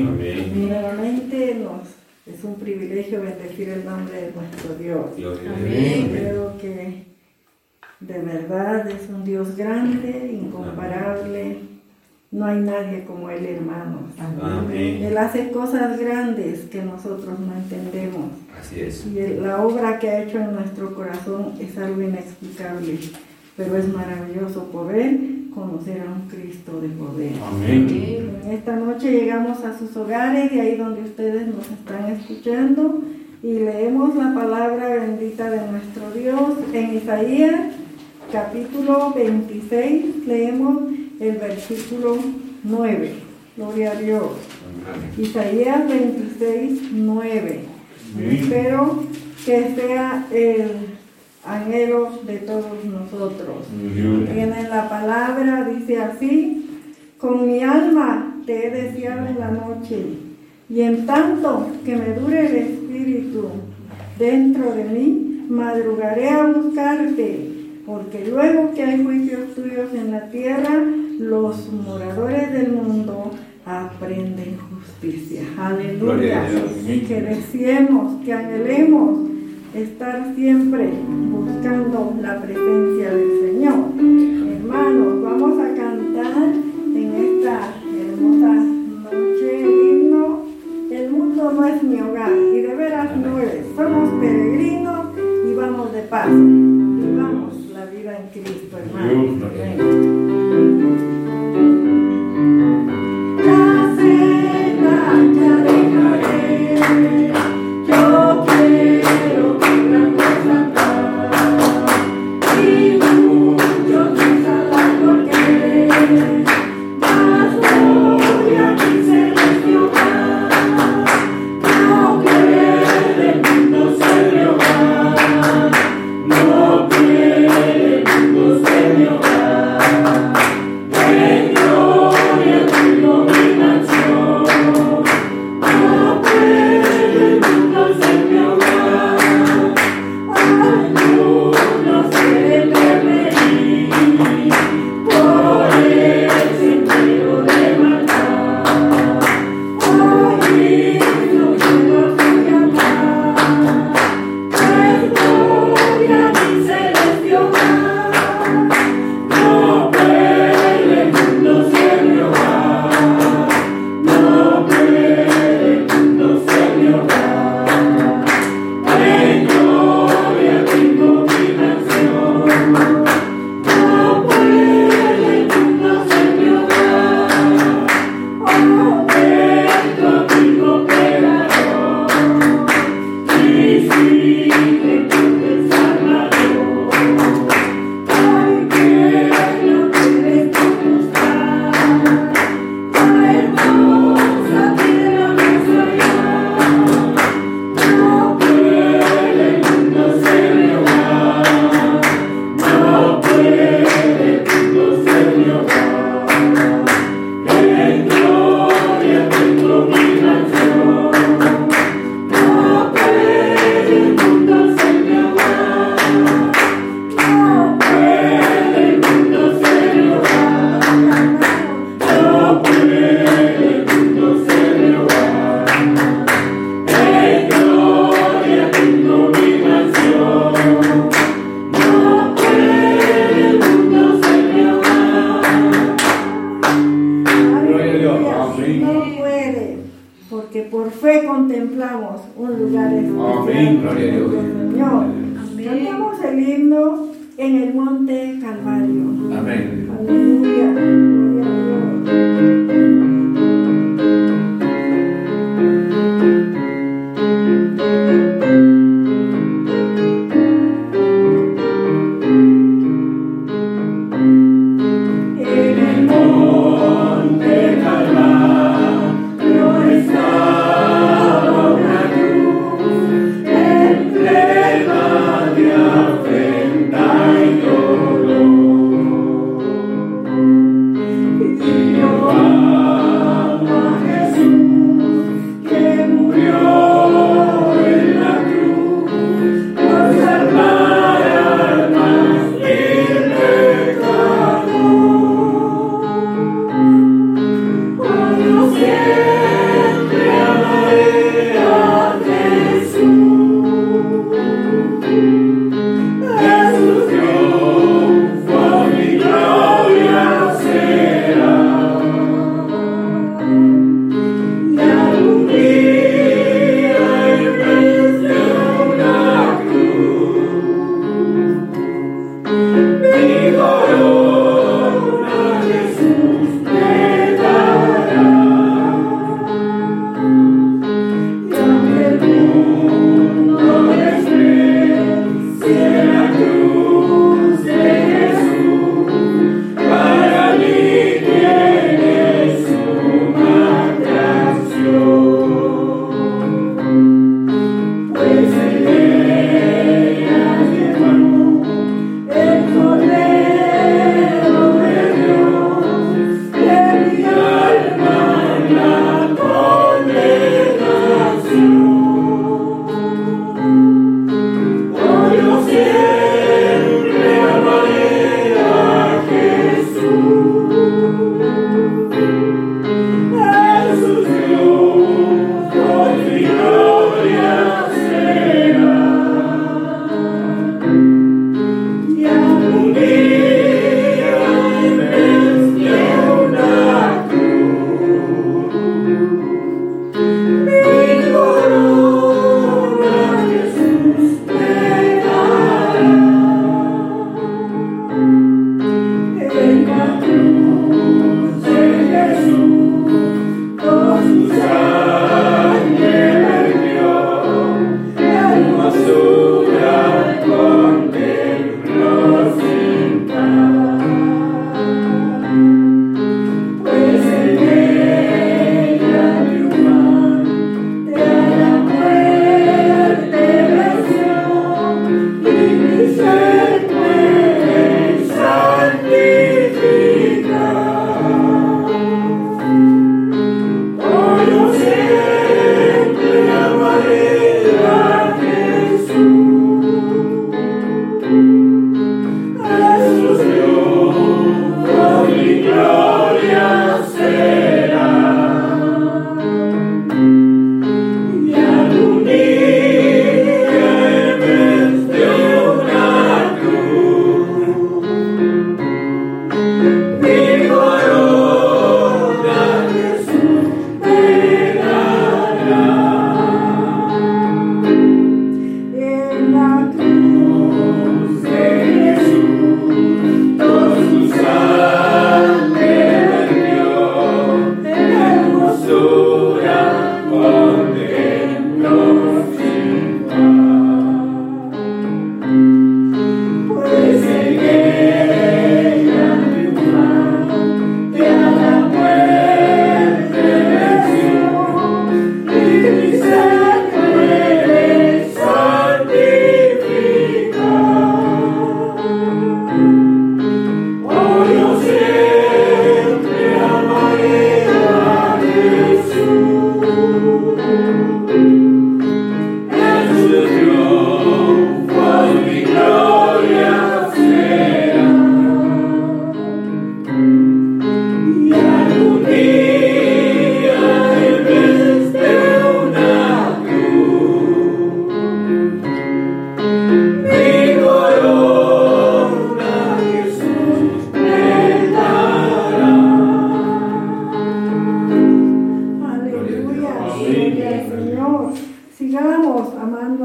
Amén. Amén. Primeramente nos es un privilegio bendecir el nombre de nuestro Dios. Amén. Creo que de verdad es un Dios grande, incomparable. No hay nadie como Él, hermanos. Amén. Él hace cosas grandes que nosotros no entendemos. Así es. Y la obra que ha hecho en nuestro corazón es algo inexplicable, pero es maravilloso poder conocer a un Cristo de poder. Amén. En esta noche llegamos a sus hogares, de ahí donde ustedes nos están escuchando, y leemos la palabra bendita de nuestro Dios en Isaías capítulo 26, leemos el versículo 9. Gloria a Dios. Isaías 26, 9. Espero que sea el anhelo de todos nosotros. Viene la palabra, dice así, con mi alma te he deseado en la noche, y en tanto que me dure el espíritu dentro de mí, madrugaré a buscarte, porque luego que hay juicios tuyos en la tierra, los moradores del mundo aprenden justicia. Aleluya. Que deseemos, que anhelemos estar siempre buscando la presencia del Señor. Hermanos, vamos a cantar en esta hermosa noche el himno. El mundo no es mi hogar y de veras no es. Somos peregrinos y vamos de paso. Vivamos la vida en Cristo, hermanos.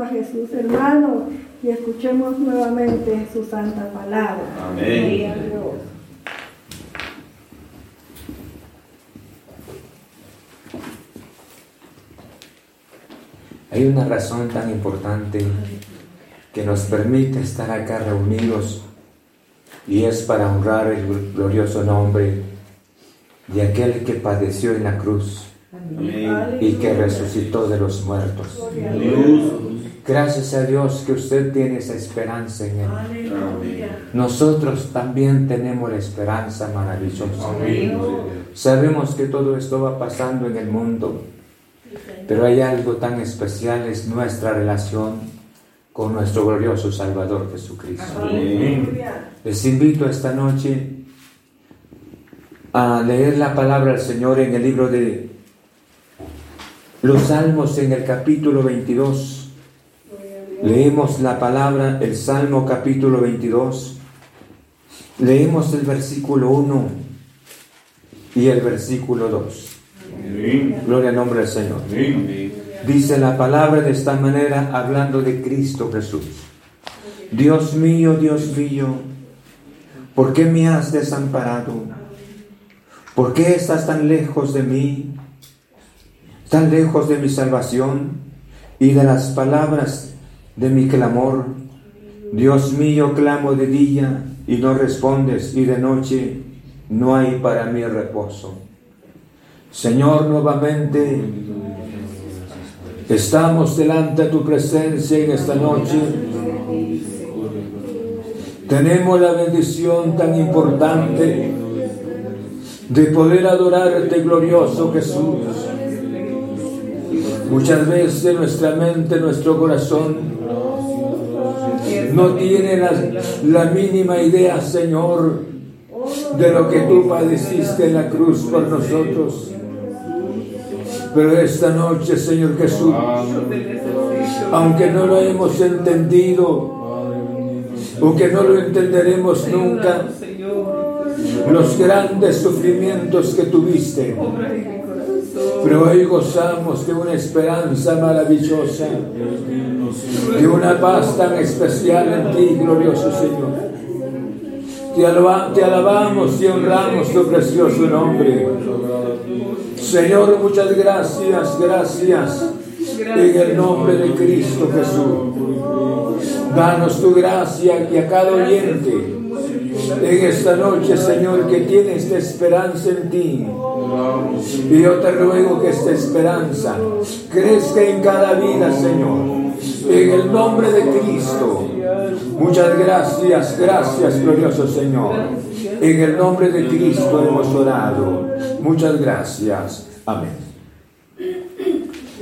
Jesús, hermano, y escuchemos nuevamente su santa palabra. Amén. Gloria a Dios. Hay una razón tan importante que nos permite estar acá reunidos y es para honrar el glorioso nombre de aquel que padeció en la cruz Amén. Y que resucitó de los muertos. Gracias a Dios que usted tiene esa esperanza en Él. Amén. Nosotros también tenemos la esperanza maravillosa. Amén. Sabemos que todo esto va pasando en el mundo, pero hay algo tan especial, es nuestra relación con nuestro glorioso Salvador Jesucristo. Amén. Les invito esta noche a leer la palabra del Señor en el libro de los Salmos en el capítulo 22. Leemos la palabra, el Salmo capítulo 22. Leemos el versículo 1 y el versículo 2. Amén. Gloria al nombre del Señor. Amén. Dice la palabra de esta manera hablando de Cristo Jesús. Dios mío, Dios mío, ¿por qué me has desamparado? ¿Por qué estás tan lejos de mí? Tan lejos de mi salvación y de las palabras de mi clamor. Dios mío, clamo de día y no respondes y de noche no hay para mí reposo. Señor, nuevamente Estamos delante de tu presencia en esta noche. Tenemos la bendición tan importante de poder adorarte, glorioso Jesús. Muchas veces nuestra mente, nuestro corazón no tiene la, mínima idea, Señor, de lo que tú padeciste en la cruz por nosotros. Pero esta noche, Señor Jesús, aunque no lo hemos entendido o que no lo entenderemos nunca, los grandes sufrimientos que tuviste, pero hoy gozamos de una esperanza maravillosa, de una paz tan especial en ti, glorioso Señor. Te, alaba- te alabamos y honramos tu precioso nombre. Señor, muchas gracias, gracias. En el nombre de Cristo Jesús. Danos tu gracia y a cada oyente en esta noche, Señor, que tiene esta esperanza en ti. Y yo te ruego que esta esperanza crezca en cada vida, Señor. En el nombre de Cristo. Muchas gracias, gracias, glorioso Señor. En el nombre de Cristo hemos orado. Muchas gracias. Amén.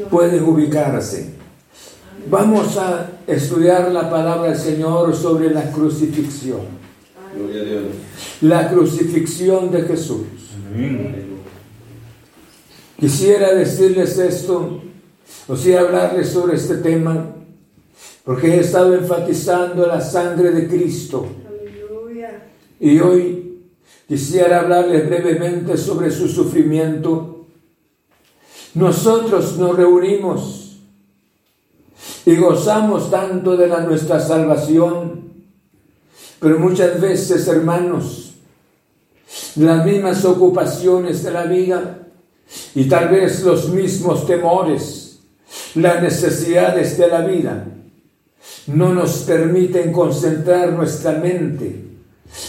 Pueden ubicarse. Vamos a estudiar la palabra del Señor sobre la crucifixión. Gloria a Dios. La crucifixión de Jesús. Amén. Quisiera decirles esto, o sea, hablarles sobre este tema, porque he estado enfatizando la sangre de Cristo. Aleluya. Y hoy quisiera hablarles brevemente sobre su sufrimiento. Nosotros nos reunimos y gozamos tanto de la nuestra salvación, pero muchas veces, hermanos, las mismas ocupaciones de la vida y tal vez los mismos temores, las necesidades de la vida, no nos permiten concentrar nuestra mente,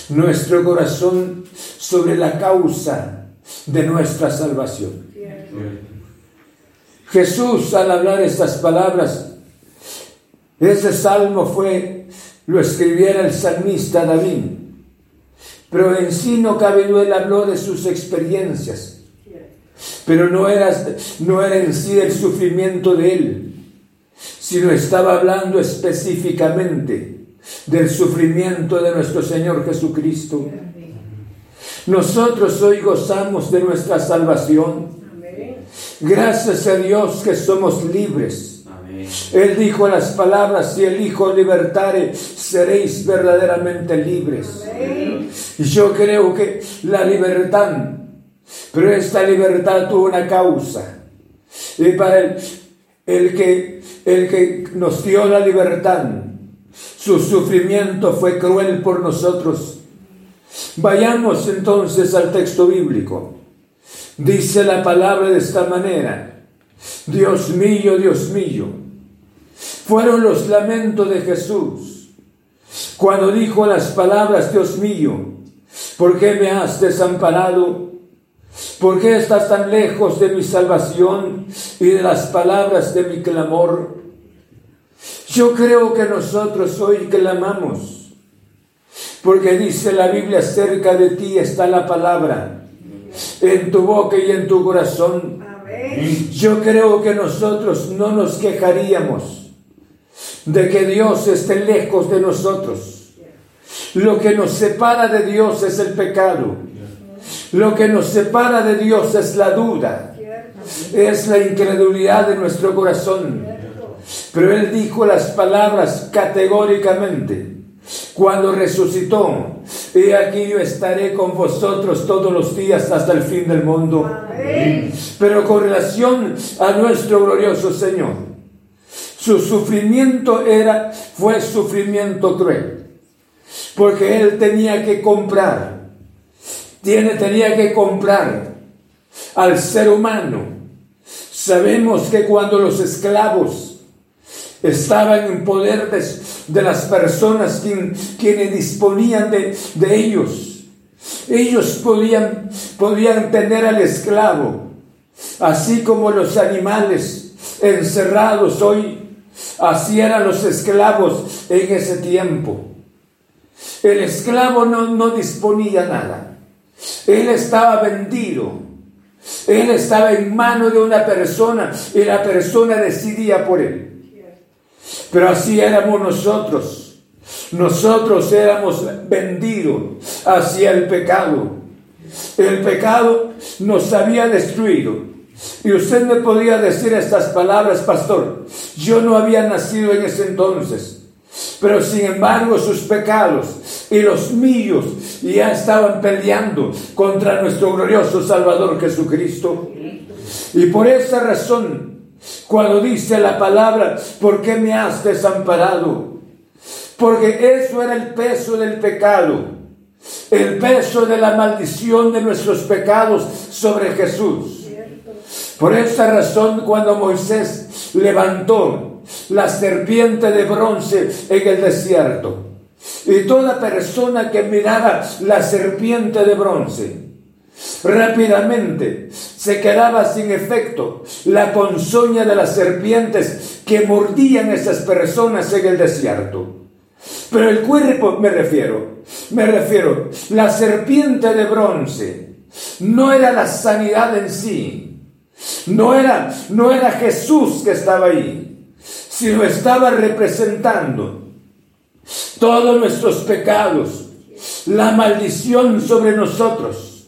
nuestro corazón sobre la causa de nuestra salvación. Jesús al hablar estas palabras, ese salmo fue, lo escribiera el salmista David, pero en sí no cabe duda, él habló de sus experiencias, pero no era, no era en sí el sufrimiento de él, sino estaba hablando específicamente del sufrimiento de nuestro Señor Jesucristo. Nosotros hoy gozamos de nuestra salvación. Gracias a Dios que somos libres. Él dijo las palabras, si el Hijo libertare, seréis verdaderamente libres. Y yo creo que la libertad, pero esta libertad tuvo una causa. Y para el, el que, el que nos dio la libertad. Su sufrimiento fue cruel por nosotros. Vayamos entonces al texto bíblico. Dice la palabra de esta manera. Dios mío, Dios mío. Fueron los lamentos de Jesús cuando dijo las palabras, Dios mío, ¿por qué me has desamparado? ¿Por qué estás tan lejos de mi salvación y de las palabras de mi clamor? Yo creo que nosotros hoy clamamos, porque dice la Biblia, cerca de ti está la palabra, en tu boca y en tu corazón. Yo creo que nosotros no nos quejaríamos de que Dios esté lejos de nosotros. Lo que nos separa de Dios es el pecado. Lo que nos separa de Dios es la duda, es la incredulidad de nuestro corazón. Pero Él dijo las palabras categóricamente cuando resucitó. Y aquí yo estaré con vosotros todos los días hasta el fin del mundo. Pero con relación a nuestro glorioso Señor, su sufrimiento era, fue sufrimiento cruel. Porque Él tenía que comprar tiene, tenía que comprar al ser humano. Sabemos que cuando los esclavos estaban en poder de, las personas quienes disponían de, de, ellos, ellos podían, podían tener al esclavo, así como los animales encerrados hoy, así eran los esclavos en ese tiempo. El esclavo no, no disponía nada. Él estaba vendido. Él estaba en mano de una persona y la persona decidía por él. Pero así éramos nosotros. Nosotros éramos vendidos hacia el pecado. El pecado nos había destruido. Y usted me podía decir estas palabras, pastor. Yo no había nacido en ese entonces. Pero sin embargo sus pecados y los míos ya estaban peleando contra nuestro glorioso Salvador Jesucristo. Y por esa razón, cuando dice la palabra, ¿por qué me has desamparado? Porque eso era el peso del pecado, el peso de la maldición de nuestros pecados sobre Jesús. Por esa razón, cuando Moisés levantó la serpiente de bronce en el desierto. Y toda persona que mirara la serpiente de bronce rápidamente se quedaba sin efecto la ponzoña de las serpientes que mordían esas personas en el desierto. Pero el cuerpo, me refiero, me refiero, la serpiente de bronce no era la sanidad en sí, no era, no era Jesús que estaba ahí sino estaba representando todos nuestros pecados, la maldición sobre nosotros.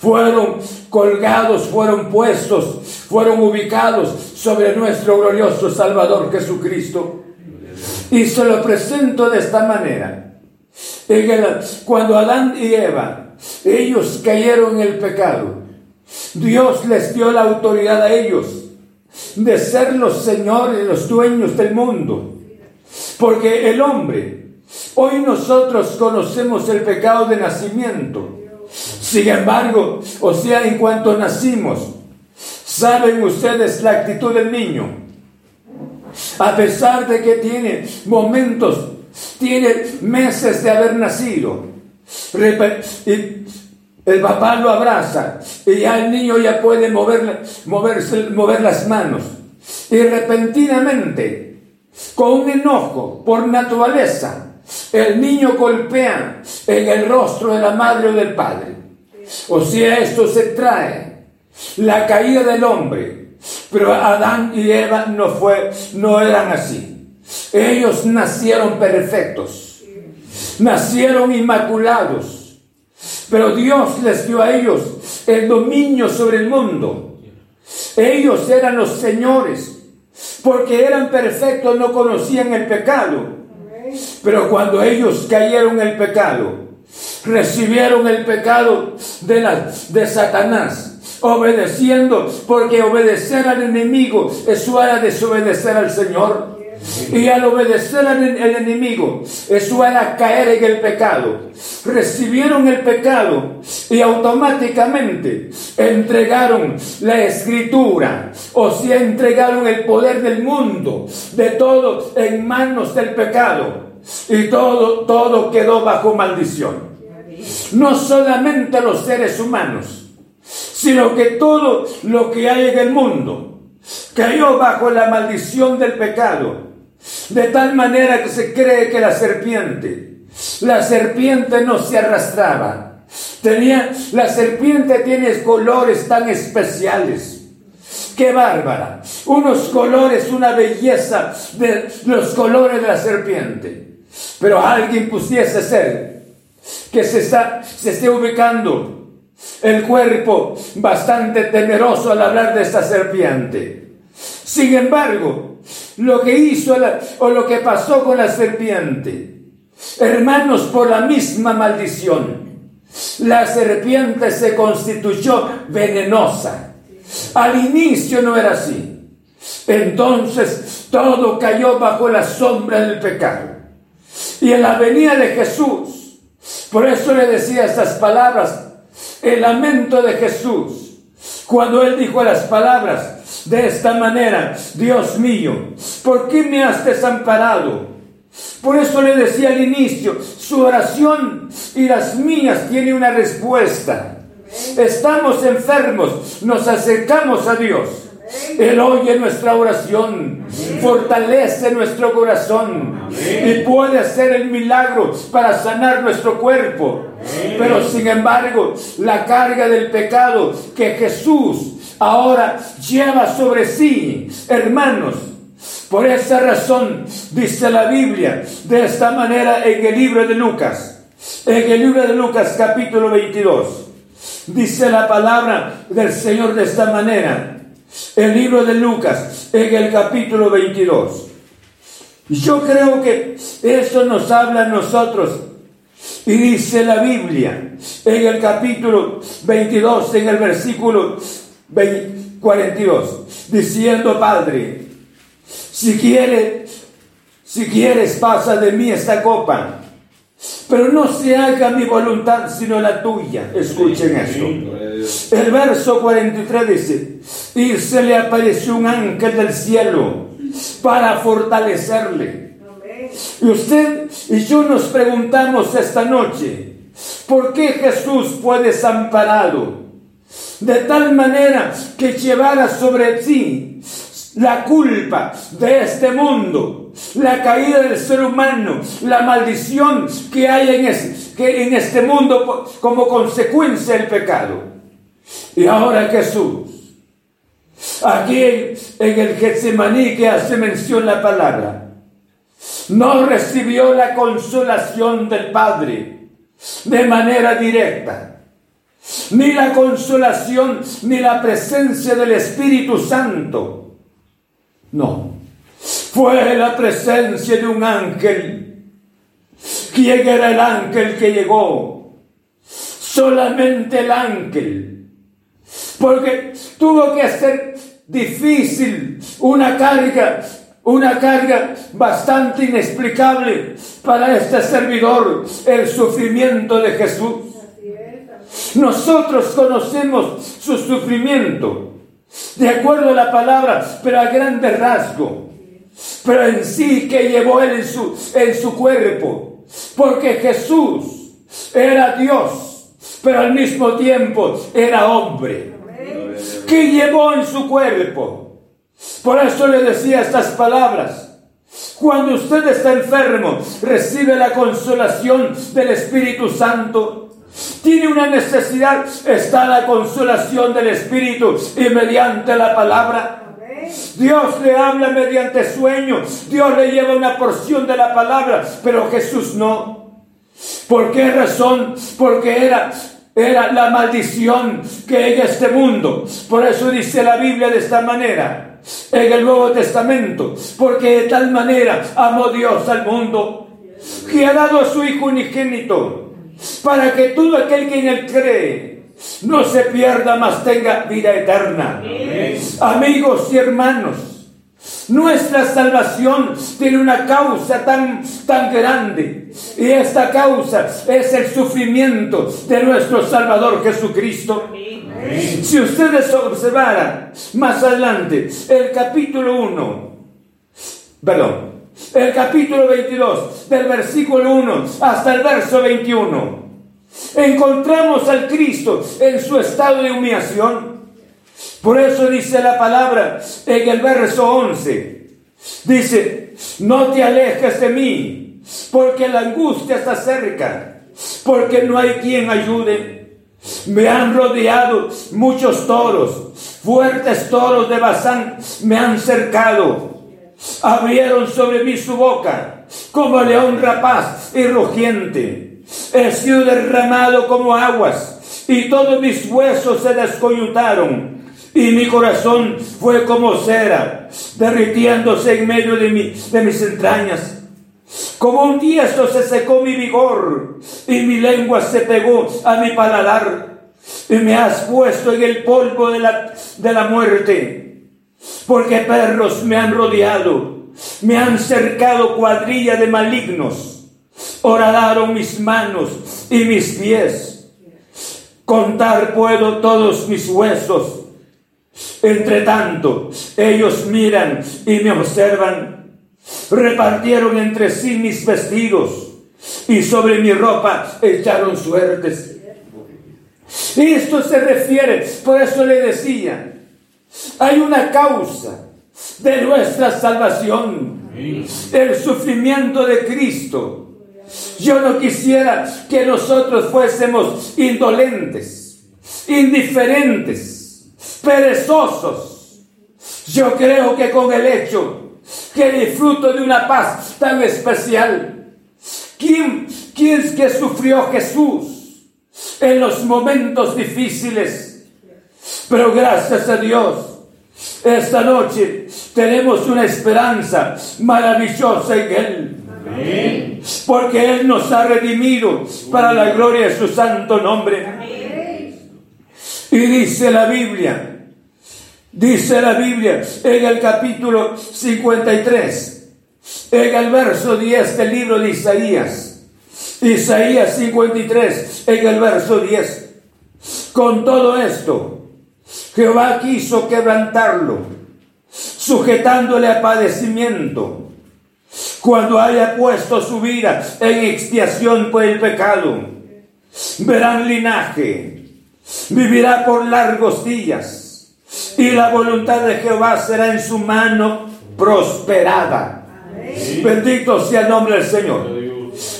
Fueron colgados, fueron puestos, fueron ubicados sobre nuestro glorioso Salvador Jesucristo. Y se lo presento de esta manera. Cuando Adán y Eva, ellos cayeron en el pecado, Dios les dio la autoridad a ellos de ser los señores, los dueños del mundo. Porque el hombre, hoy nosotros conocemos el pecado de nacimiento. Sin embargo, o sea, en cuanto nacimos, saben ustedes la actitud del niño. A pesar de que tiene momentos, tiene meses de haber nacido. El papá lo abraza y ya el niño ya puede mover, mover las manos. Y repentinamente, con un enojo por naturaleza, el niño golpea en el rostro de la madre o del padre. O sea, esto se trae la caída del hombre. Pero Adán y Eva no, fue, no eran así. Ellos nacieron perfectos, nacieron inmaculados pero Dios les dio a ellos el dominio sobre el mundo. Ellos eran los señores, porque eran perfectos, no conocían el pecado. Pero cuando ellos cayeron en el pecado, recibieron el pecado de, la, de Satanás, obedeciendo, porque obedecer al enemigo es a desobedecer al Señor. Y al obedecer al enemigo, eso era caer en el pecado. Recibieron el pecado y automáticamente entregaron la escritura, o si entregaron el poder del mundo, de todo en manos del pecado. Y todo, todo quedó bajo maldición. No solamente los seres humanos, sino que todo lo que hay en el mundo cayó bajo la maldición del pecado de tal manera que se cree que la serpiente, la serpiente no se arrastraba. Tenía, la serpiente tiene colores tan especiales. ¡Qué bárbara! Unos colores, una belleza de los colores de la serpiente. Pero alguien pusiese ser que se, está, se esté ubicando el cuerpo bastante temeroso al hablar de esta serpiente. Sin embargo, lo que hizo o lo que pasó con la serpiente. Hermanos, por la misma maldición, la serpiente se constituyó venenosa. Al inicio no era así. Entonces todo cayó bajo la sombra del pecado. Y en la venida de Jesús, por eso le decía estas palabras, el lamento de Jesús, cuando él dijo las palabras, de esta manera, Dios mío, ¿por qué me has desamparado? Por eso le decía al inicio, su oración y las mías tienen una respuesta. Estamos enfermos, nos acercamos a Dios. Él oye nuestra oración, fortalece nuestro corazón y puede hacer el milagro para sanar nuestro cuerpo. Pero sin embargo, la carga del pecado que Jesús ahora lleva sobre sí, hermanos. Por esa razón dice la Biblia de esta manera en el libro de Lucas, en el libro de Lucas capítulo 22. Dice la palabra del Señor de esta manera. El libro de Lucas en el capítulo 22. Yo creo que eso nos habla a nosotros. Y dice la Biblia en el capítulo 22, en el versículo 42, diciendo, Padre, si quieres, si quieres, pasa de mí esta copa, pero no se haga mi voluntad sino la tuya. Escuchen esto. El verso 43 dice, y se le apareció un ángel del cielo para fortalecerle. Y usted y yo nos preguntamos esta noche, ¿por qué Jesús fue desamparado? De tal manera que llevara sobre sí la culpa de este mundo, la caída del ser humano, la maldición que hay en, que en este mundo como consecuencia del pecado. Y ahora Jesús, aquí en el Getsemaní que hace mención la palabra, no recibió la consolación del Padre de manera directa ni la consolación, ni la presencia del Espíritu Santo. No, fue la presencia de un ángel. ¿Quién era el ángel que llegó? Solamente el ángel. Porque tuvo que ser difícil una carga una carga bastante inexplicable para este servidor, el sufrimiento de Jesús. Nosotros conocemos su sufrimiento, de acuerdo a la palabra, pero a grande rasgo. Pero en sí que llevó él en su, en su cuerpo. Porque Jesús era Dios, pero al mismo tiempo era hombre. Que llevó en su cuerpo. Por eso le decía estas palabras. Cuando usted está enfermo, recibe la consolación del Espíritu Santo tiene una necesidad, está la consolación del Espíritu y mediante la palabra. Dios le habla mediante sueños, Dios le lleva una porción de la palabra, pero Jesús no. ¿Por qué razón? Porque era era la maldición que en este mundo. Por eso dice la Biblia de esta manera, en el Nuevo Testamento, porque de tal manera amó Dios al mundo, que ha dado a su Hijo unigénito para que todo aquel que en él cree no se pierda, mas tenga vida eterna. Amigos y hermanos, nuestra salvación tiene una causa tan, tan grande y esta causa es el sufrimiento de nuestro Salvador Jesucristo. Si ustedes observaran más adelante el capítulo 1, perdón, el capítulo 22, del versículo 1 hasta el verso 21, encontramos al Cristo en su estado de humillación. Por eso dice la palabra en el verso 11, dice, no te alejes de mí, porque la angustia está cerca, porque no hay quien ayude. Me han rodeado muchos toros, fuertes toros de Bazán me han cercado. Abrieron sobre mí su boca como león rapaz y rugiente. He sido derramado como aguas y todos mis huesos se descoyuntaron y mi corazón fue como cera, derritiéndose en medio de, mis entrañas. Como un tiesto se secó mi vigor y mi lengua se pegó a mi paladar y me has puesto en el polvo de la, de la muerte, porque perros me han rodeado, me han cercado cuadrilla de malignos, horadaron mis manos y mis pies. Contar puedo todos mis huesos. Entre tanto, ellos miran y me observan repartieron entre sí mis vestidos y sobre mi ropa echaron suertes. Y esto se refiere, por eso le decía, hay una causa de nuestra salvación, el sufrimiento de Cristo. Yo no quisiera que nosotros fuésemos indolentes, indiferentes, perezosos. Yo creo que con el hecho que disfruto de una paz tan especial. ¿Quién, quién que sufrió Jesús en los momentos difíciles? Pero gracias a Dios, esta noche tenemos una esperanza maravillosa en Él. Porque Él nos ha redimido para la gloria de su santo nombre. Y dice la Biblia, Dice la Biblia en el capítulo 53, en el verso 10 del libro de Isaías. Isaías 53, en el verso 10. Con todo esto, Jehová quiso quebrantarlo, sujetándole a padecimiento, cuando haya puesto su vida en expiación por el pecado. Verán linaje, vivirá por largos días y la voluntad de Jehová será en su mano prosperada. Bendito sea el nombre del Señor.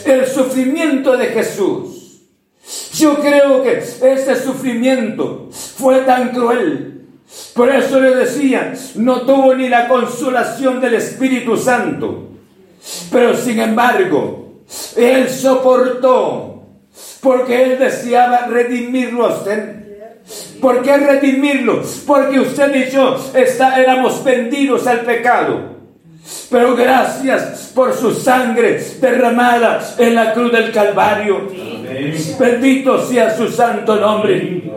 El sufrimiento de Jesús. Yo creo que ese sufrimiento fue tan cruel. Por eso le decía, no tuvo ni la consolación del Espíritu Santo. Pero sin embargo, Él soportó porque Él deseaba redimirlo a usted. ¿Por qué redimirlo? Porque usted y yo está, éramos vendidos al pecado. Pero gracias por su sangre derramada en la cruz del Calvario. Bendito sea su santo nombre.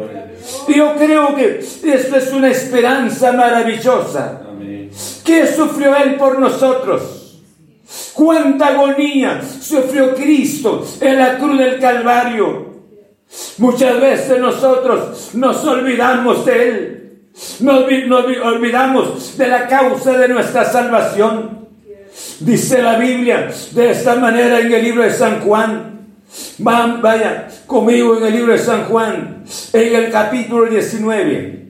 Yo creo que esto es una esperanza maravillosa. ¿Qué sufrió Él por nosotros? ¿Cuánta agonía sufrió Cristo en la cruz del Calvario? Muchas veces nosotros nos olvidamos de Él. Nos, olvidamos de la causa de nuestra salvación. Dice la Biblia de esta manera en el libro de San Juan. Vaya conmigo en el libro de San Juan, en el capítulo 19.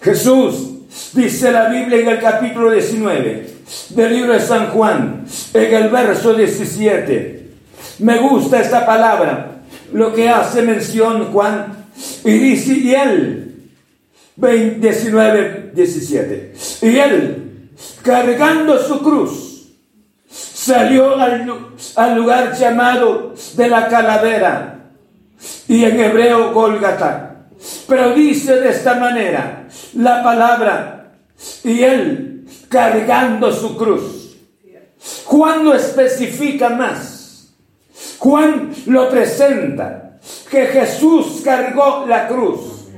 Jesús, dice la Biblia en el capítulo 19 del libro de San Juan, en el verso 17. Me gusta esta palabra lo que hace mención Juan. Y dice, y él, 19, 17, y él, cargando su cruz, salió al, lugar llamado de la calavera, y en hebreo Golgata. Pero dice de esta manera la palabra, y él cargando su cruz. Juan lo especifica más Juan lo presenta que Jesús cargó la cruz.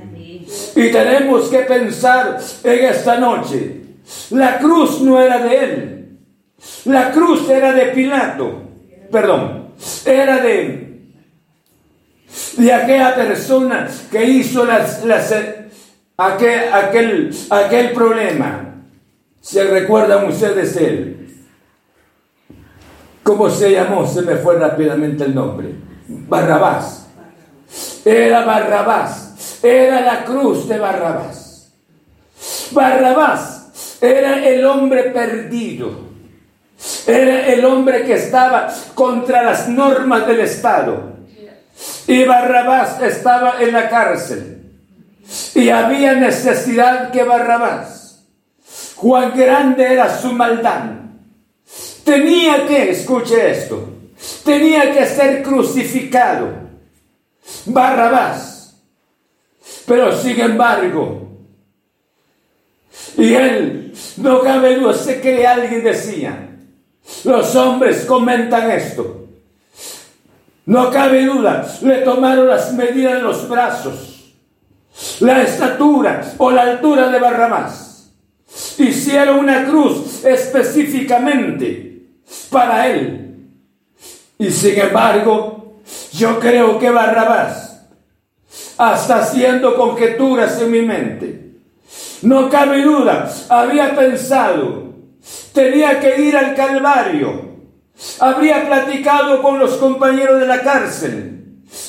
Y tenemos que pensar en esta noche. La cruz no era de él. La cruz era de Pilato. Perdón. Era de, de aquella persona que hizo las, las, aquel, aquel, aquel problema. ¿Se recuerdan ustedes él? ¿Cómo se llamó? Se me fue rápidamente el nombre. Barrabás. Era Barrabás. Era la cruz de Barrabás. Barrabás era el hombre perdido. Era el hombre que estaba contra las normas del Estado. Y Barrabás estaba en la cárcel. Y había necesidad que Barrabás. Juan grande era su maldad. Tenía que, escuche esto, tenía que ser crucificado. Barrabás. Pero sin embargo, y él, no cabe duda, sé que alguien decía, los hombres comentan esto. No cabe duda, le tomaron las medidas de los brazos, la estatura o la altura de Barrabás. Hicieron una cruz específicamente para él. Y sin embargo, yo creo que Barrabás, hasta haciendo conjeturas en mi mente, no cabe duda, había pensado tenía que ir al Calvario. Habría platicado con los compañeros de la cárcel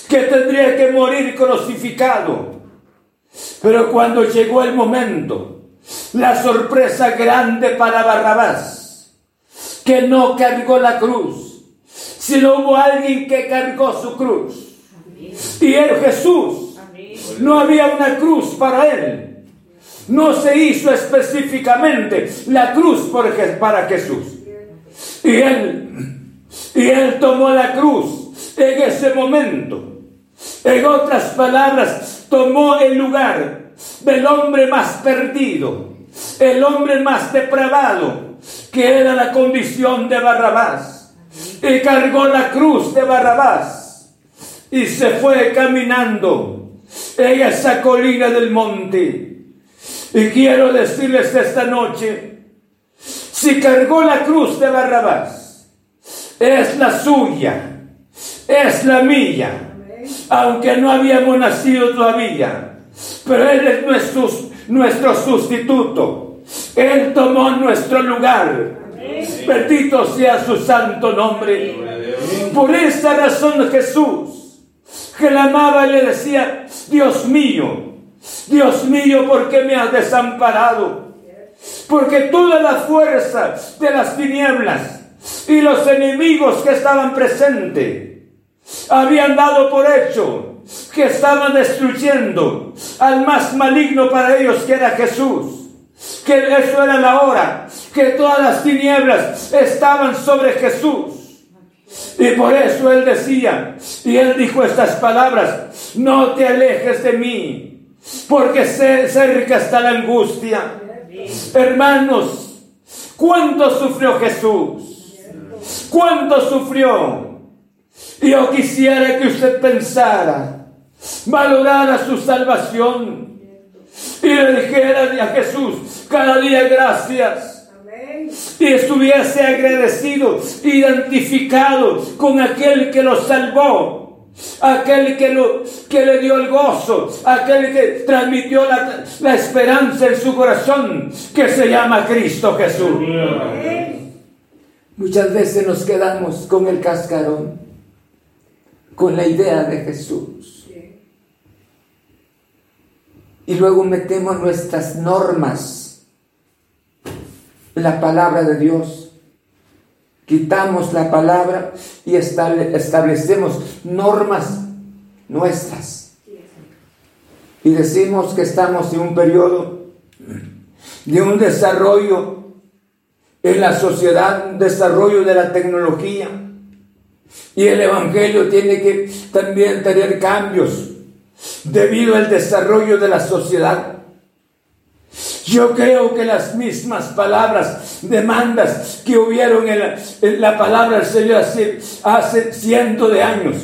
que tendría que morir crucificado. Pero cuando llegó el momento, la sorpresa grande para Barrabás, que no cargó la cruz, sino hubo alguien que cargó su cruz. Y era Jesús. No había una cruz para él no se hizo específicamente la cruz para Jesús. Y él, y él tomó la cruz en ese momento. En otras palabras, tomó el lugar del hombre más perdido, el hombre más depravado, que era la condición de Barrabás. Y cargó la cruz de Barrabás y se fue caminando en esa colina del monte y quiero decirles esta noche, si cargó la cruz de Barrabás, es la suya, es la mía, aunque no habíamos nacido todavía, pero Él es nuestro, nuestro sustituto, Él tomó nuestro lugar. Bendito sea su santo nombre. Por esa razón Jesús clamaba y le decía, Dios mío, Dios mío, ¿por qué me has desamparado? Porque toda la fuerza de las tinieblas y los enemigos que estaban presentes habían dado por hecho que estaban destruyendo al más maligno para ellos que era Jesús. Que eso era la hora, que todas las tinieblas estaban sobre Jesús. Y por eso él decía, y él dijo estas palabras, no te alejes de mí, porque cerca está la angustia. Hermanos, ¿cuánto sufrió Jesús? ¿Cuánto sufrió? Yo quisiera que usted pensara, valorara su salvación y le dijera a Jesús cada día gracias. Y estuviese agradecido, identificado con aquel que lo salvó aquel que, lo, que le dio el gozo, aquel que transmitió la, la esperanza en su corazón, que se llama Cristo Jesús. Muchas veces nos quedamos con el cascarón, con la idea de Jesús. Y luego metemos nuestras normas la palabra de Dios Quitamos la palabra y establecemos normas nuestras. Y decimos que estamos en un periodo de un desarrollo en la sociedad, un desarrollo de la tecnología. Y el Evangelio tiene que también tener cambios debido al desarrollo de la sociedad. Yo creo que las mismas palabras, demandas que hubieron en la, palabra del Señor hace, hace cientos de años,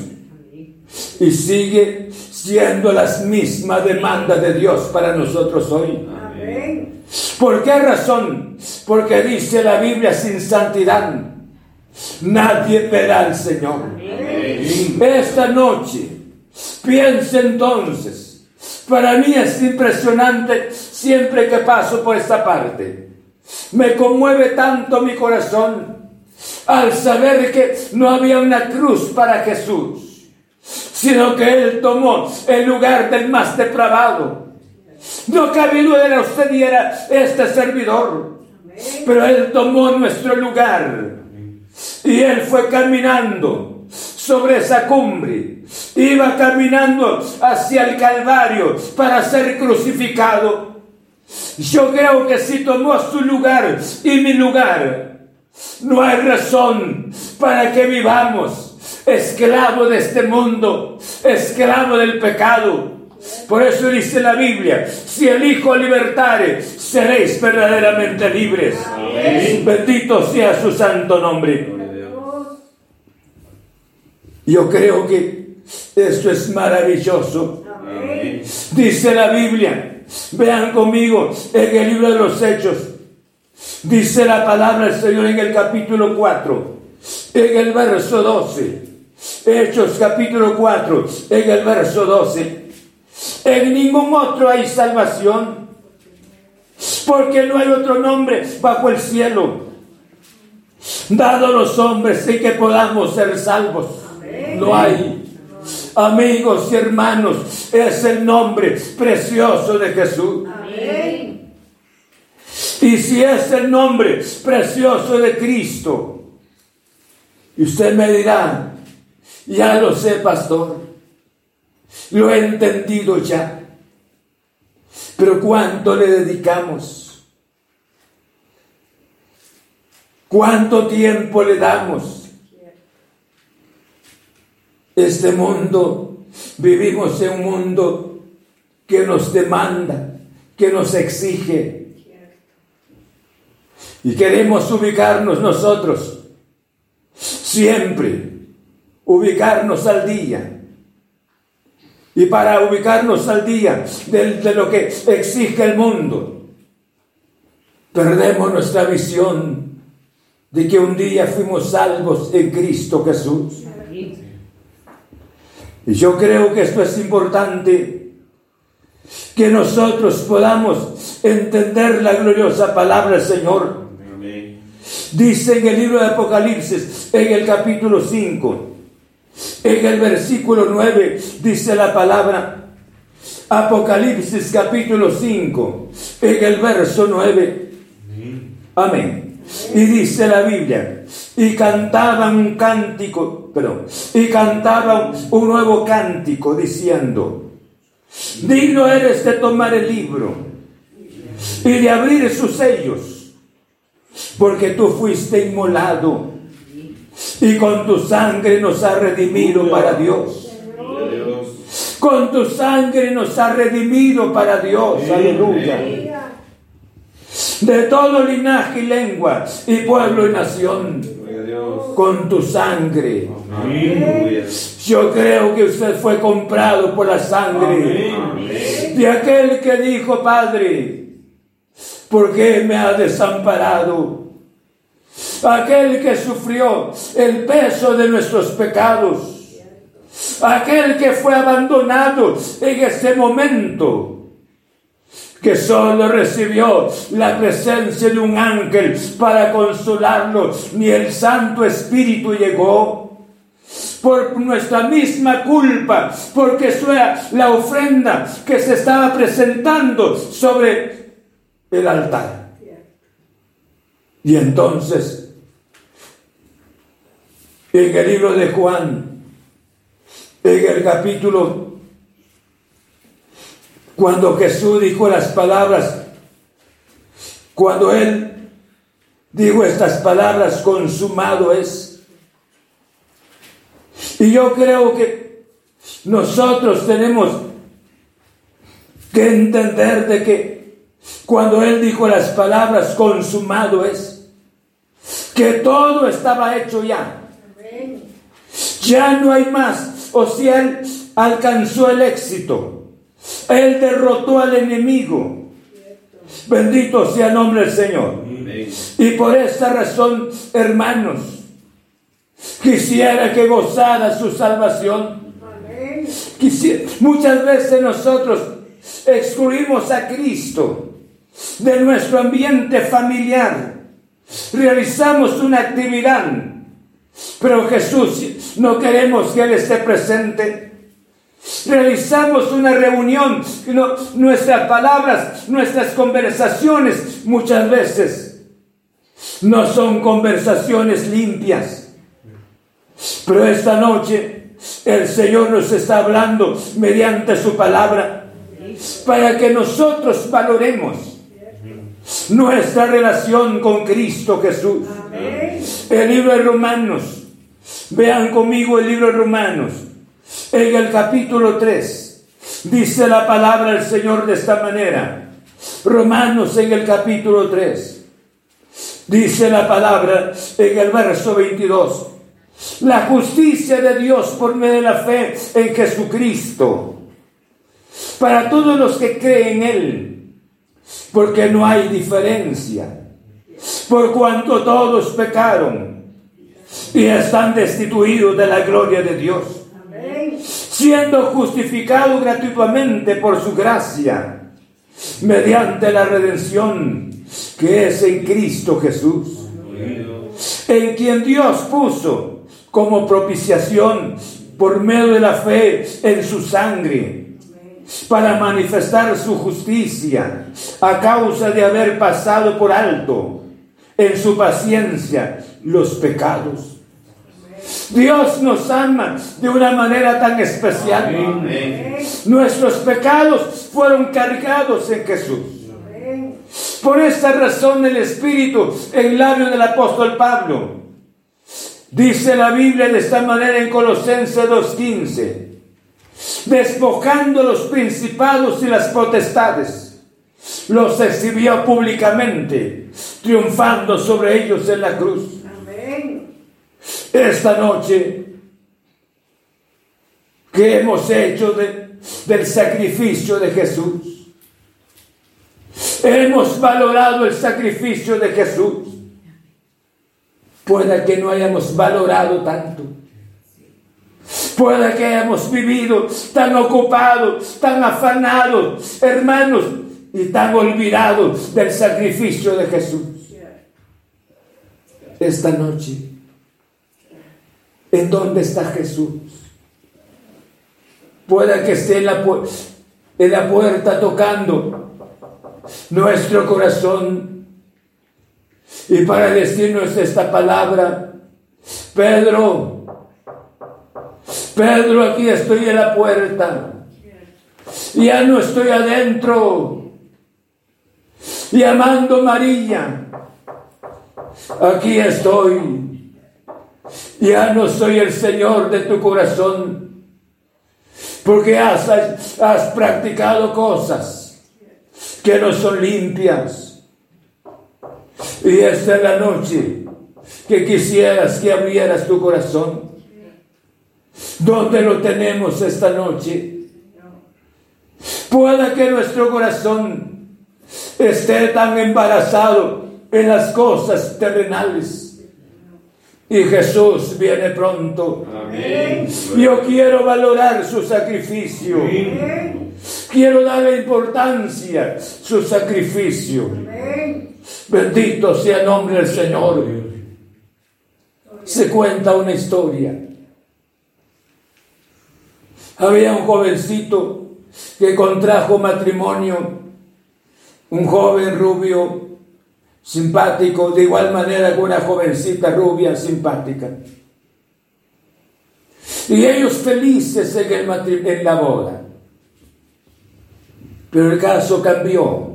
y sigue siendo las mismas demandas de Dios para nosotros hoy. Amén. ¿Por qué razón? Porque dice la Biblia sin santidad. Nadie verá al Señor. Esta noche, piensa entonces, para mí es impresionante siempre que paso por esta parte. Me conmueve tanto mi corazón al saber que no había una cruz para Jesús, sino que Él tomó el lugar del más depravado. No cabe duda usted y era este servidor, pero Él tomó nuestro lugar y Él fue caminando sobre esa cumbre, iba caminando hacia el Calvario para ser crucificado. Yo creo que si tomó su lugar y mi lugar, no hay razón para que vivamos esclavo de este mundo, esclavo del pecado. Por eso dice la Biblia, si el Hijo libertare, seréis verdaderamente libres. Bendito sea su santo nombre. Yo creo que esto es maravilloso. Dice la Biblia, vean conmigo en el libro de los Hechos, Dice la palabra del Señor en el capítulo 4, en el verso 12. Hechos capítulo 4, en el verso 12. En ningún otro hay salvación, porque no hay otro nombre bajo el cielo, dado a los hombres en que podamos ser salvos. No hay. Amigos y hermanos, es el nombre precioso de Jesús. Y si es el nombre precioso de Cristo, y usted me dirá, ya lo sé, pastor, lo he entendido ya, pero ¿cuánto le dedicamos? ¿Cuánto tiempo le damos? Este mundo, vivimos en un mundo que nos demanda, que nos exige, y queremos ubicarnos nosotros, siempre, ubicarnos al día. Y para ubicarnos al día de, lo que exige el mundo, perdemos nuestra visión de que un día fuimos salvos en Cristo Jesús. Y yo creo que esto es importante, que nosotros podamos entender la gloriosa palabra del Señor Dice en el libro de Apocalipsis, en el capítulo 5, en el versículo 9, dice la palabra, Apocalipsis capítulo 5, en el verso 9. Amén. Y dice la Biblia, y cantaban un cántico, perdón, y cantaban un nuevo cántico diciendo, digno eres de tomar el libro y de abrir sus sellos porque tú fuiste inmolado y con tu sangre nos ha redimido para Dios. Con tu sangre nos ha redimido para Dios. Aleluya. De todo linaje y lengua y pueblo y nación. Con tu sangre. Yo creo que usted fue comprado por la sangre de aquel que dijo, Padre, ¿por qué me ha desamparado? aquel que sufrió el peso de nuestros pecados, aquel que fue abandonado en ese momento, que solo recibió la presencia de un ángel para consolarlo, ni el Santo Espíritu llegó por nuestra misma culpa, porque fue la ofrenda que se estaba presentando sobre el altar. Y entonces en el libro de Juan, en el capítulo, cuando Jesús dijo las palabras, cuando Él dijo estas palabras, consumado es. Y yo creo que nosotros tenemos que entender de que cuando Él dijo las palabras, consumado es, que todo estaba hecho ya ya no hay más o si Él alcanzó el éxito. Él derrotó al enemigo. Bendito sea el nombre del Señor. Y por esta razón, hermanos, quisiera que gozara su salvación. muchas veces nosotros excluimos a Cristo de nuestro ambiente familiar. Realizamos una actividad, pero Jesús no queremos que Él esté presente. Realizamos una reunión, nuestras palabras, nuestras conversaciones muchas veces no son conversaciones limpias. Pero esta noche el Señor nos está hablando mediante su palabra para que nosotros valoremos nuestra relación con Cristo Jesús. El libro de Romanos, vean conmigo el libro de Romanos, en el capítulo 3, dice la palabra del Señor de esta manera. Romanos en el capítulo 3, dice la palabra en el verso 22. La justicia de Dios por medio de la fe en Jesucristo. Para todos los que creen en Él, porque no hay diferencia, por cuanto todos pecaron y están destituidos de la gloria de Dios, siendo justificados gratuitamente por su gracia, mediante la redención que es en Cristo Jesús, en quien Dios puso como propiciación por medio de la fe en su sangre para manifestar su justicia a causa de haber pasado por alto en su paciencia los pecados. Dios nos ama de una manera tan especial. Nuestros pecados fueron cargados en Jesús. Por esta razón el Espíritu en labio del apóstol Pablo dice la Biblia de esta manera en Colosenses 2.15 despojando los principados y las potestades, los exhibió públicamente, triunfando sobre ellos en la cruz. Esta noche que hemos hecho del sacrificio de Jesús, hemos valorado el sacrificio de Jesús. Puede que no hayamos valorado tanto Puede que hayamos vivido tan ocupados, tan afanados, hermanos, y tan olvidados del sacrificio de Jesús. Esta noche, ¿en dónde está Jesús? Puede que esté en la, en la puerta tocando nuestro corazón. Y para decirnos esta palabra, Pedro, Pedro, aquí estoy en la puerta. Ya no estoy adentro. Llamando María. Aquí estoy. Ya no soy el Señor de tu corazón. Porque has, practicado cosas que no son limpias. Y esta es la noche que quisieras que abrieras tu corazón ¿Dónde lo tenemos esta noche? Pueda que nuestro corazón esté tan embarazado en las cosas terrenales. Y Jesús viene pronto. Yo quiero valorar su sacrificio. Quiero darle importancia su sacrificio. Bendito sea el nombre del Señor. Se cuenta una historia había un jovencito que contrajo matrimonio, un joven rubio, simpático, de igual manera que una jovencita rubia, simpática. Y ellos felices en, el en la boda. Pero el caso cambió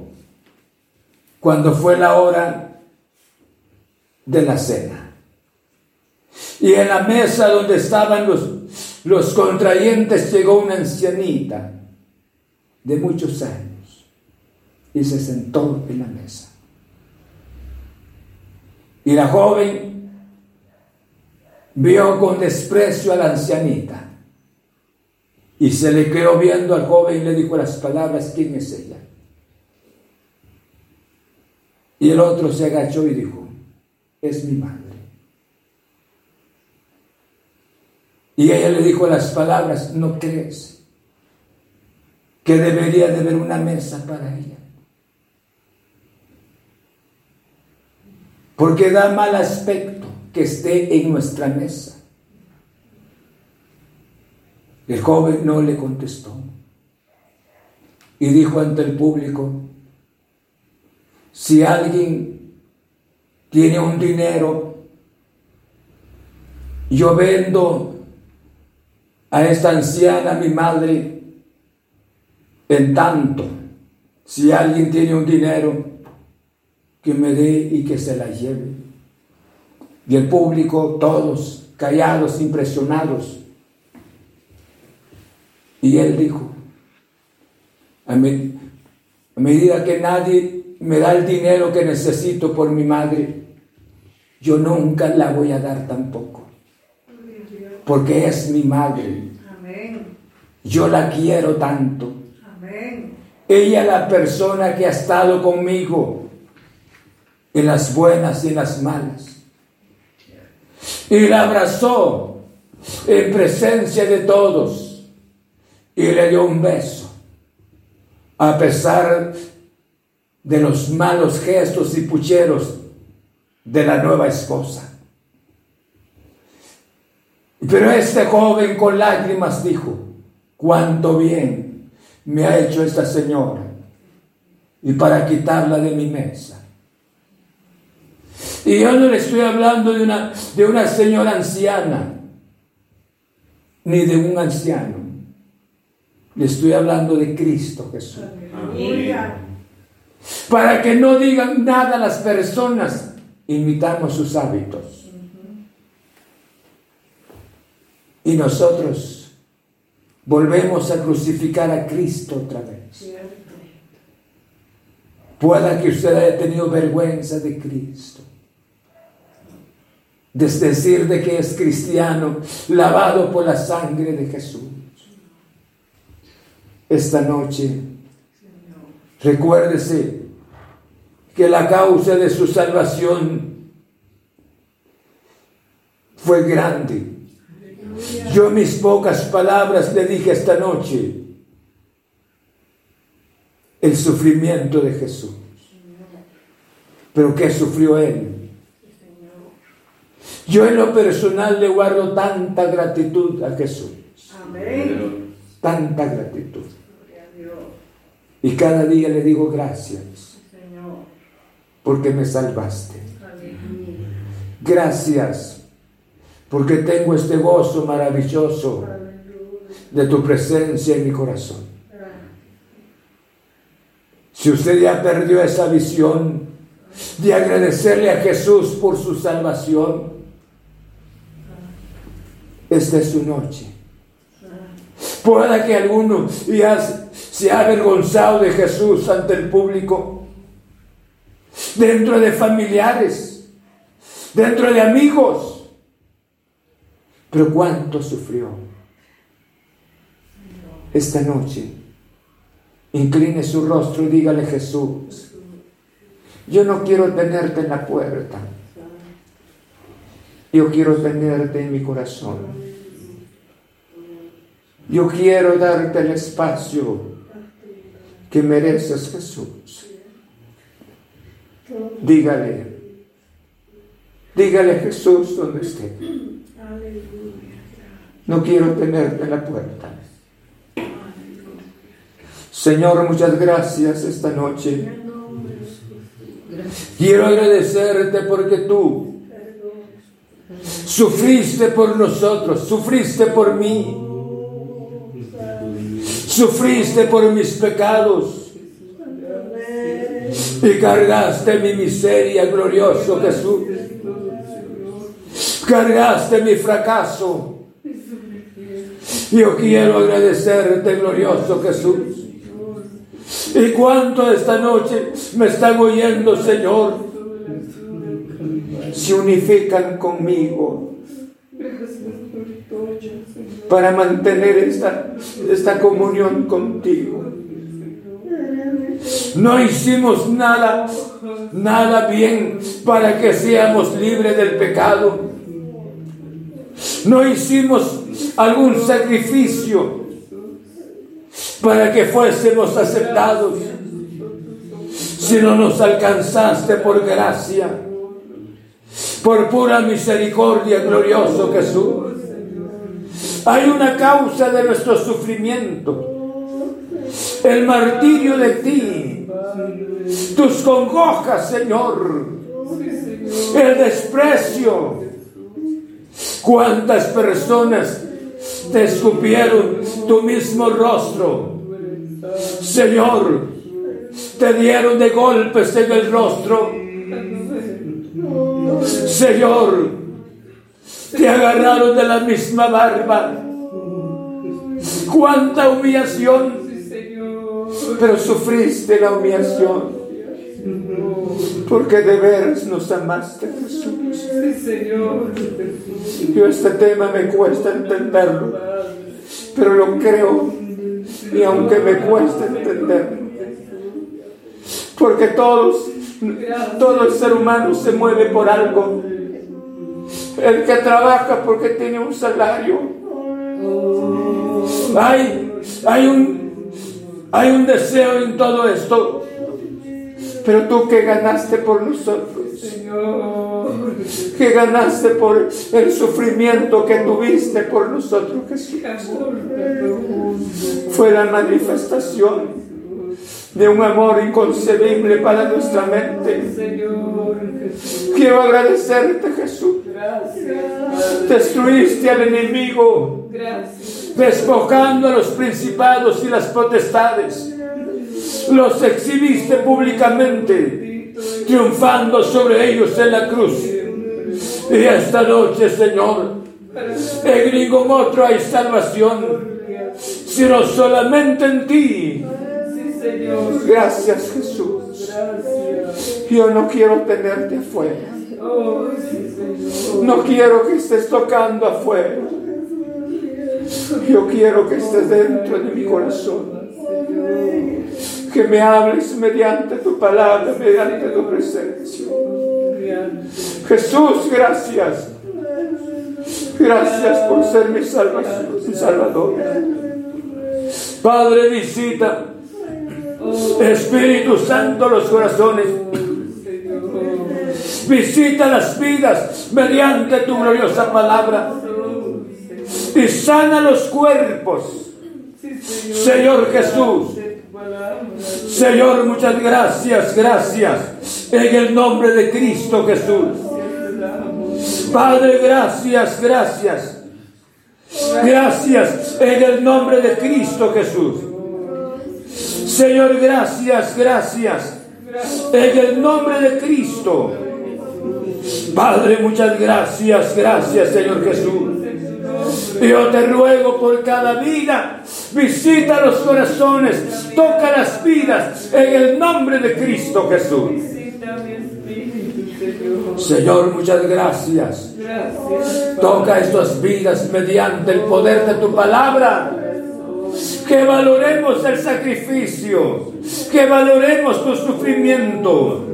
cuando fue la hora de la cena. Y en la mesa donde estaban los los contrayentes llegó una ancianita de muchos años y se sentó en la mesa. Y la joven vio con desprecio a la ancianita Y se le quedó viendo al joven y le dijo las palabras, ¿quién es ella? Y el otro se agachó y dijo, es mi madre. Y ella le dijo las palabras, ¿no crees que debería de haber una mesa para ella? Porque da mal aspecto que esté en nuestra mesa. El joven no le contestó y dijo ante el público, si alguien tiene un dinero, yo vendo a esta anciana, mi madre, en tanto, si alguien tiene un dinero, que me dé y que se la lleve. Y el público, todos callados, impresionados. Y él dijo, a, medida que nadie me da el dinero que necesito por mi madre, yo nunca la voy a dar tampoco. Porque es mi madre. Yo la quiero tanto. Ella es la persona que ha estado conmigo en las buenas y las malas. Y la abrazó en presencia de todos y le dio un beso, a pesar de los malos gestos y pucheros de la nueva esposa. Pero este joven con lágrimas dijo, cuánto bien me ha hecho esta señora y para quitarla de mi mesa y yo no le estoy hablando de una, de una señora anciana, ni de un anciano. Le estoy hablando de Cristo Jesús. Para que no digan nada las personas, imitamos sus hábitos. Y nosotros volvemos a crucificar a Cristo otra vez. Pueda que usted haya tenido vergüenza de Cristo de decir de que es cristiano, lavado por la sangre de Jesús. Esta noche, recuérdese que la causa de su salvación fue grande. Yo mis pocas palabras le dije esta noche el sufrimiento de Jesús. Pero ¿qué sufrió él? Yo en lo personal le guardo tanta gratitud a Jesús. Amén. Tanta gratitud. Y cada día le digo gracias. Porque me salvaste. Gracias. Porque tengo este gozo maravilloso de tu presencia en mi corazón. Si usted ya perdió esa visión de agradecerle a Jesús por su salvación, esta es su noche. Pueda que alguno ya se ha avergonzado de Jesús ante el público, dentro de familiares, dentro de amigos. Pero cuánto sufrió. Esta noche, incline su rostro y dígale Jesús, yo no quiero tenerte en la puerta. Yo quiero tenerte en mi corazón. Yo quiero darte el espacio que mereces Jesús. Dígale, dígale Jesús donde esté. No quiero tenerte en la puerta. Señor, muchas gracias esta noche. Quiero agradecerte porque tú Sufriste por nosotros, sufriste por mí. Sufriste por mis pecados. Y cargaste mi miseria, glorioso Jesús. Cargaste mi fracaso. Yo quiero agradecerte, glorioso Jesús. Y cuánto esta noche me están oyendo, Señor se unifican conmigo para mantener esta, esta comunión contigo. No hicimos nada, nada bien para que seamos libres del pecado. No hicimos algún sacrificio para que fuésemos aceptados, sino nos alcanzaste por gracia, por pura misericordia, glorioso Jesús. Hay una causa de nuestro sufrimiento el martirio de ti, tus congojas, Señor, el desprecio. ¿Cuántas personas te escupieron tu mismo rostro? Señor, te dieron de golpes en el rostro. Señor, te agarraron de la misma barba. Cuánta humillación pero sufriste la humillación. Porque de veras nos amaste, Jesús. Yo este tema me cuesta entenderlo, pero lo creo. Y aunque me cuesta entenderlo, porque todos, todo el ser humano se mueve por algo. El que trabaja porque tiene un salario. Hay, hay un hay un deseo en todo esto. Pero tú que ganaste por nosotros, que ganaste por el sufrimiento que tuviste por nosotros, Jesús, fue la manifestación de un amor inconcebible para nuestra mente. Quiero agradecerte, Jesús. Destruiste al enemigo, despojando a los principados y las potestades. Los exhibiste públicamente, triunfando sobre ellos en la cruz. Y esta noche, Señor, en ningún otro hay salvación, sino solamente en ti Gracias Jesús. Yo no quiero tenerte afuera. No quiero que estés tocando afuera. Yo quiero que estés dentro de mi corazón. Que me hables mediante tu palabra, mediante tu presencia. Jesús, gracias. Gracias por ser mi salvación, mi salvador. Padre, visita Espíritu Santo, los corazones. Visita las vidas mediante tu gloriosa palabra. Y sana los cuerpos. Señor Jesús. Señor, muchas gracias, gracias. En el nombre de Cristo Jesús. Padre, gracias, gracias. Gracias en el nombre de Cristo Jesús. Señor, gracias, gracias. En el nombre de Cristo. Padre, muchas gracias, gracias, Señor Jesús. Yo te ruego por cada vida, visita los corazones, toca las vidas en el nombre de Cristo Jesús. Señor, muchas gracias. Toca estas vidas mediante el poder de tu palabra que valoremos el sacrificio, que valoremos tu sufrimiento,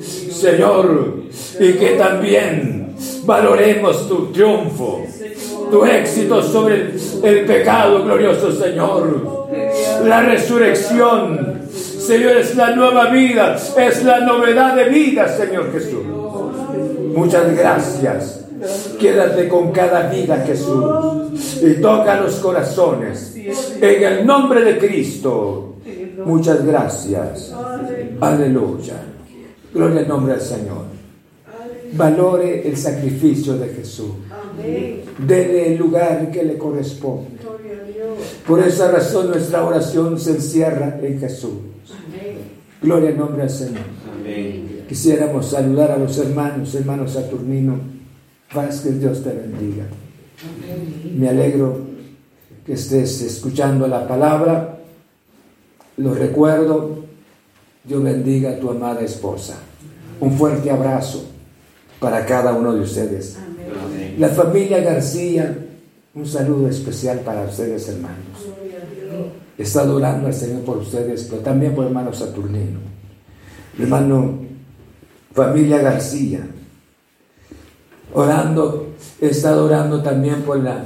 Señor, y que también valoremos tu triunfo, tu éxito sobre el, pecado, glorioso Señor, la resurrección. Señor, es la nueva vida, es la novedad de vida, Señor Jesús. Muchas gracias. Quédate con cada vida, Jesús, y toca los corazones. En el nombre de Cristo. Muchas gracias. Aleluya. Gloria al nombre del Señor. Valore el sacrificio de Jesús. Dele el lugar que le corresponde. Por esa razón nuestra oración se encierra en Jesús. Gloria al nombre del Señor. Quisiéramos saludar a los hermanos, hermanos Saturnino que Dios te bendiga. Me alegro que estés escuchando la palabra. Lo recuerdo. Dios bendiga a tu amada esposa. Un fuerte abrazo para cada uno de ustedes. La familia García Un saludo especial para ustedes, hermanos. Está orando al Señor por ustedes, pero también por hermano Saturnino. Hermano, familia García. Orando, está orando también por la,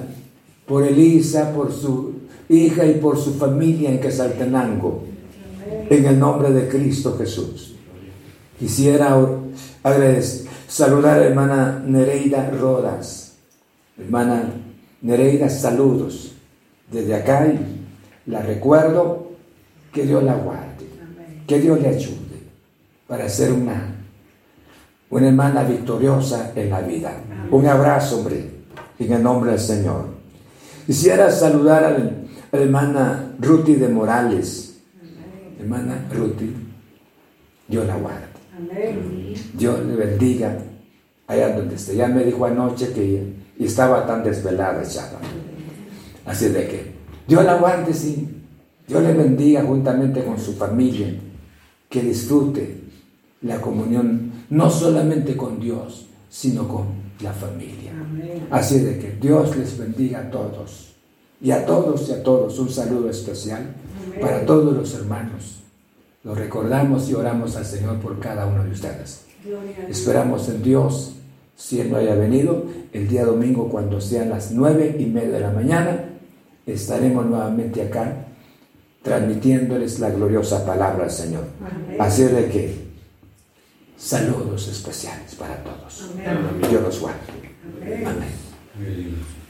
por Elisa, por su hija y por su familia en Quesaltenango. En el nombre de Cristo Jesús. Quisiera agradecer, saludar a hermana Nereida Rodas. Hermana Nereida, saludos. Desde acá la recuerdo, que Dios la guarde, que Dios le ayude para ser una, una hermana victoriosa en la vida. Un abrazo, hombre, en el nombre del Señor. Quisiera saludar a la, hermana Ruti de Morales. Hermana Ruti, Dios la guarde. Dios le bendiga allá donde esté. Ya me dijo anoche que estaba tan desvelada, chava. Así de que Dios la guarde, sí. Dios le bendiga juntamente con su familia. Que disfrute la comunión no solamente con Dios, sino con la familia. Así de que Dios les bendiga a todos. Y a todos y a todos un saludo especial para todos los hermanos. Lo recordamos y oramos al Señor por cada uno de ustedes. Esperamos en Dios, si Él no haya venido, el día domingo cuando sean las nueve y media de la mañana, estaremos nuevamente acá transmitiéndoles la gloriosa palabra del Señor. Así de que saludos especiales para todos. Dios los guarde. Amén.